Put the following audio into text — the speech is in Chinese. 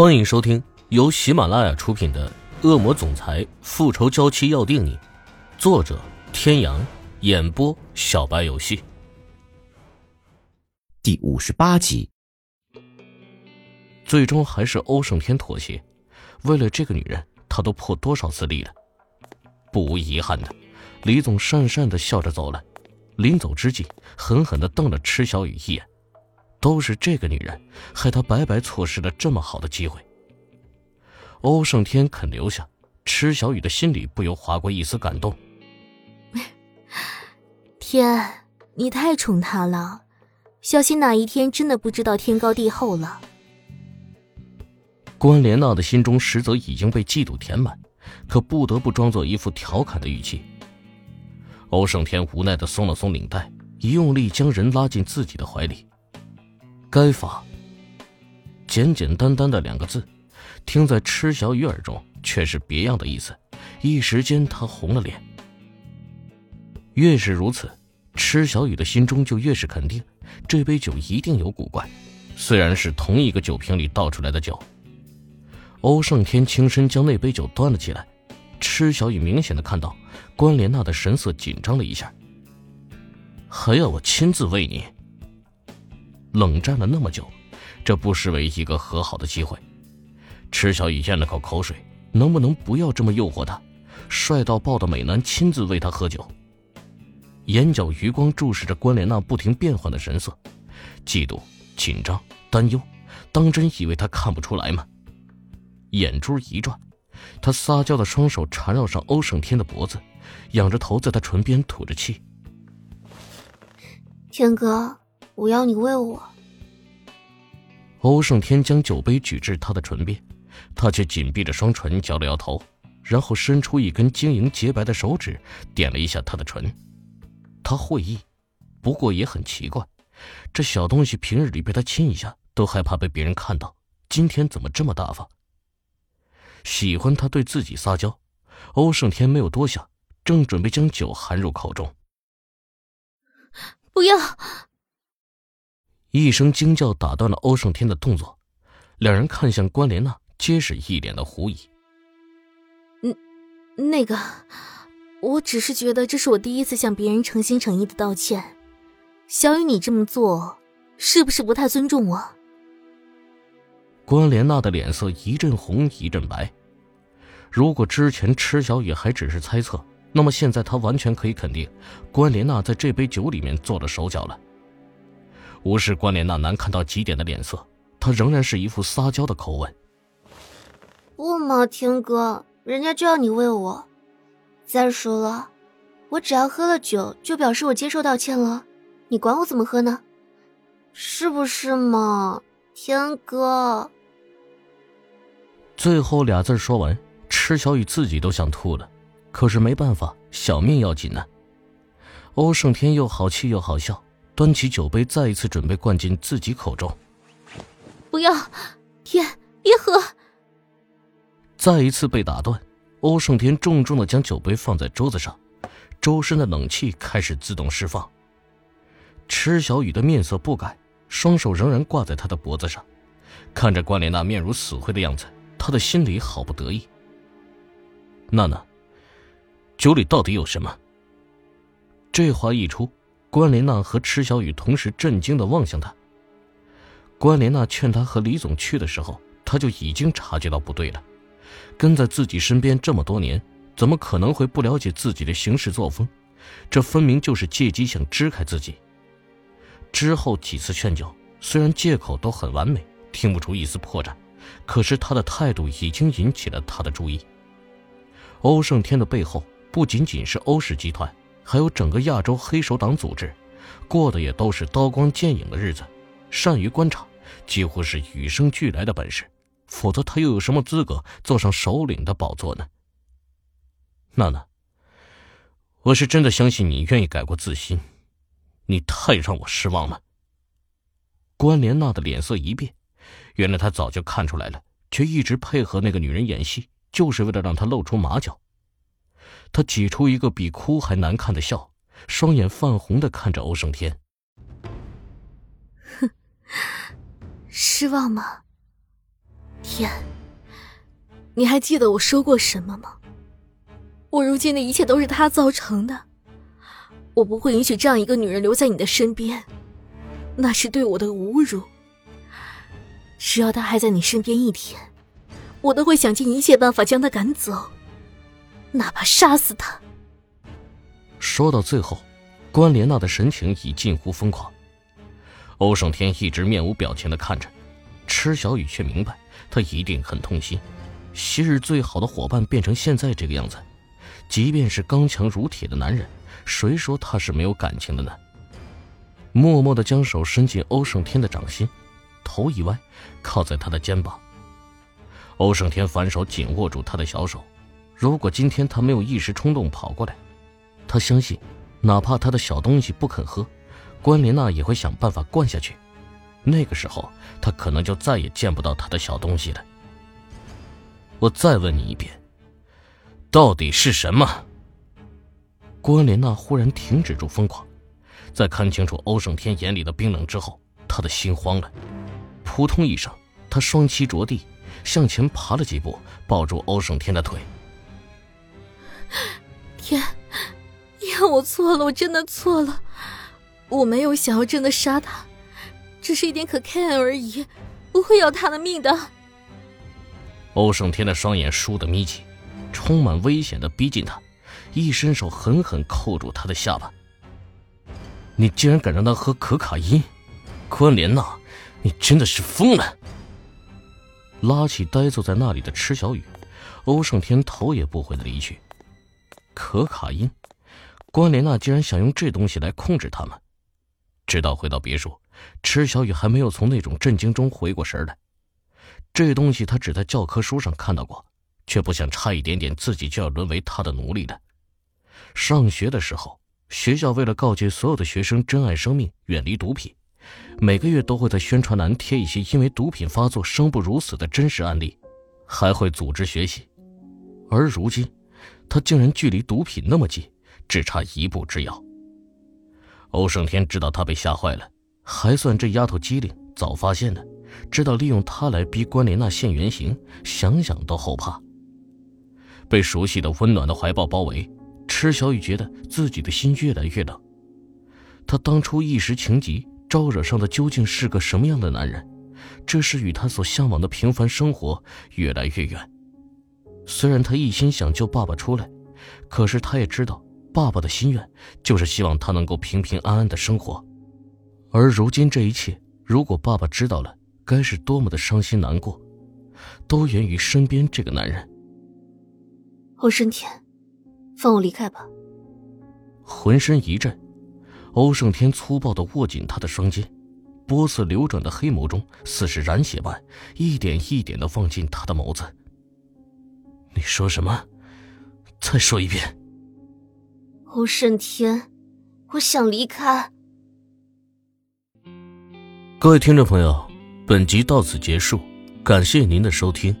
欢迎收听由喜马拉雅出品的《恶魔总裁复仇娇妻要定你》，作者：天阳，演播：小白游戏。第五十八集，最终还是欧胜天妥协。为了这个女人，他都破多少次例了。不无遗憾的，李总讪讪的笑着走了。临走之际，狠狠的瞪了池小雨一眼。都是这个女人，害他白白错失了这么好的机会。欧胜天肯留下，池小雨的心里不由划过一丝感动。天，你太宠他了，小心哪一天真的不知道天高地厚了。关莲娜的心中实则已经被嫉妒填满，可不得不装作一副调侃的语气。欧胜天无奈的松了松领带，一用力将人拉进自己的怀里。该罚。简简单单的两个字，听在池小雨耳中却是别样的意思。一时间，他红了脸。越是如此，池小雨的心中就越是肯定，这杯酒一定有古怪。虽然是同一个酒瓶里倒出来的酒，欧胜天轻身将那杯酒端了起来。池小雨明显的看到关莲娜的神色紧张了一下，还要我亲自喂你？冷战了那么久，这不失为一个和好的机会。池小雨咽了口口水，能不能不要这么诱惑他？帅到爆的美男亲自喂他喝酒，眼角余光注视着关莲娜不停变换的神色，嫉妒、紧张、担忧，当真以为他看不出来吗？眼珠一转，他撒娇的双手缠绕上欧胜天的脖子，仰着头在他唇边吐着气。天哥。我要你喂我。欧胜天将酒杯举至他的唇边，他却紧闭着双唇，摇了摇头，然后伸出一根晶莹洁白的手指，点了一下他的唇。他会意，不过也很奇怪，这小东西平日里被他亲一下都害怕被别人看到，今天怎么这么大方？喜欢他对自己撒娇，欧胜天没有多想，正准备将酒含入口中。不要！一声惊叫打断了欧胜天的动作，两人看向关莲娜，皆是一脸的狐疑。嗯，那个，我只是觉得这是我第一次向别人诚心诚意的道歉。小雨，你这么做是不是不太尊重我？关莲娜的脸色一阵红一阵白。如果之前池小雨还只是猜测，那么现在她完全可以肯定，关莲娜在这杯酒里面做了手脚了。无视关莲那难看到极点的脸色，他仍然是一副撒娇的口吻。不嘛，天哥，人家就要你喂我。再说了，我只要喝了酒，就表示我接受道歉了。你管我怎么喝呢？是不是嘛，天哥？最后俩字说完，池小雨自己都想吐了，可是没办法，小命要紧呢。欧胜天又好气又好笑。端起酒杯，再一次准备灌进自己口中。不要，天，别喝！再一次被打断，欧胜天重重的将酒杯放在桌子上，周身的冷气开始自动释放。池小雨的面色不改，双手仍然挂在他的脖子上，看着关莲娜面如死灰的样子，他的心里好不得意。娜娜，酒里到底有什么？这话一出。关莲娜和池小雨同时震惊的望向他。关莲娜劝他和李总去的时候，他就已经察觉到不对了。跟在自己身边这么多年，怎么可能会不了解自己的行事作风？这分明就是借机想支开自己。之后几次劝酒，虽然借口都很完美，听不出一丝破绽，可是他的态度已经引起了他的注意。欧胜天的背后不仅仅是欧氏集团。还有整个亚洲黑手党组织，过的也都是刀光剑影的日子，善于观察，几乎是与生俱来的本事。否则他又有什么资格坐上首领的宝座呢？娜娜，我是真的相信你愿意改过自新，你太让我失望了。关莲娜的脸色一变，原来她早就看出来了，却一直配合那个女人演戏，就是为了让她露出马脚。他挤出一个比哭还难看的笑，双眼泛红的看着欧胜天。哼，失望吗？天。你还记得我说过什么吗？我如今的一切都是他造成的，我不会允许这样一个女人留在你的身边，那是对我的侮辱。只要他还在你身边一天，我都会想尽一切办法将他赶走，哪怕杀死他。说到最后，关莲娜的神情已近乎疯狂。欧胜天一直面无表情的看着，池小雨却明白他一定很痛心。昔日最好的伙伴变成现在这个样子，即便是刚强如铁的男人，谁说他是没有感情的呢？默默的将手伸进欧胜天的掌心，头一歪，靠在他的肩膀。欧胜天反手紧握住他的小手，如果今天他没有一时冲动跑过来，他相信，哪怕他的小东西不肯喝。关莲娜也会想办法灌下去，那个时候他可能就再也见不到他的小东西了。我再问你一遍，到底是什么？关莲娜忽然停止住疯狂，在看清楚欧胜天眼里的冰冷之后，他的心慌了。扑通一声，他双膝着地，向前爬了几步，抱住欧胜天的腿。天，天，我错了，我真的错了。我没有想要真的杀他，只是一点可看而已，不会要他的命的。欧胜天的双眼倏地眯起，充满危险的逼近他，一伸手狠狠扣住他的下巴。你竟然敢让他喝可卡因，关莲娜，你真的是疯了！拉起呆坐在那里的池小雨，欧胜天头也不回的离去。可卡因，关莲娜竟然想用这东西来控制他们。直到回到别墅，池小雨还没有从那种震惊中回过神来。这东西他只在教科书上看到过，却不想差一点点自己就要沦为他的奴隶了。上学的时候，学校为了告诫所有的学生珍爱生命、远离毒品，每个月都会在宣传栏贴一些因为毒品发作生不如死的真实案例，还会组织学习。而如今，他竟然距离毒品那么近，只差一步之遥。欧胜天知道他被吓坏了，还算这丫头机灵，早发现了，知道利用她来逼关莲娜现原形，想想都后怕。被熟悉的温暖的怀抱包围，池小雨觉得自己的心越来越冷。他当初一时情急招惹上的究竟是个什么样的男人？这是与他所向往的平凡生活越来越远。虽然他一心想救爸爸出来，可是他也知道。爸爸的心愿就是希望他能够平平安安的生活，而如今这一切，如果爸爸知道了，该是多么的伤心难过，都源于身边这个男人。欧胜天，放我离开吧。浑身一震，欧胜天粗暴的握紧他的双肩，波色流转的黑眸中似是染血般，一点一点的望进他的眸子。你说什么？再说一遍。欧胜天，我想离开。各位听众朋友，本集到此结束，感谢您的收听。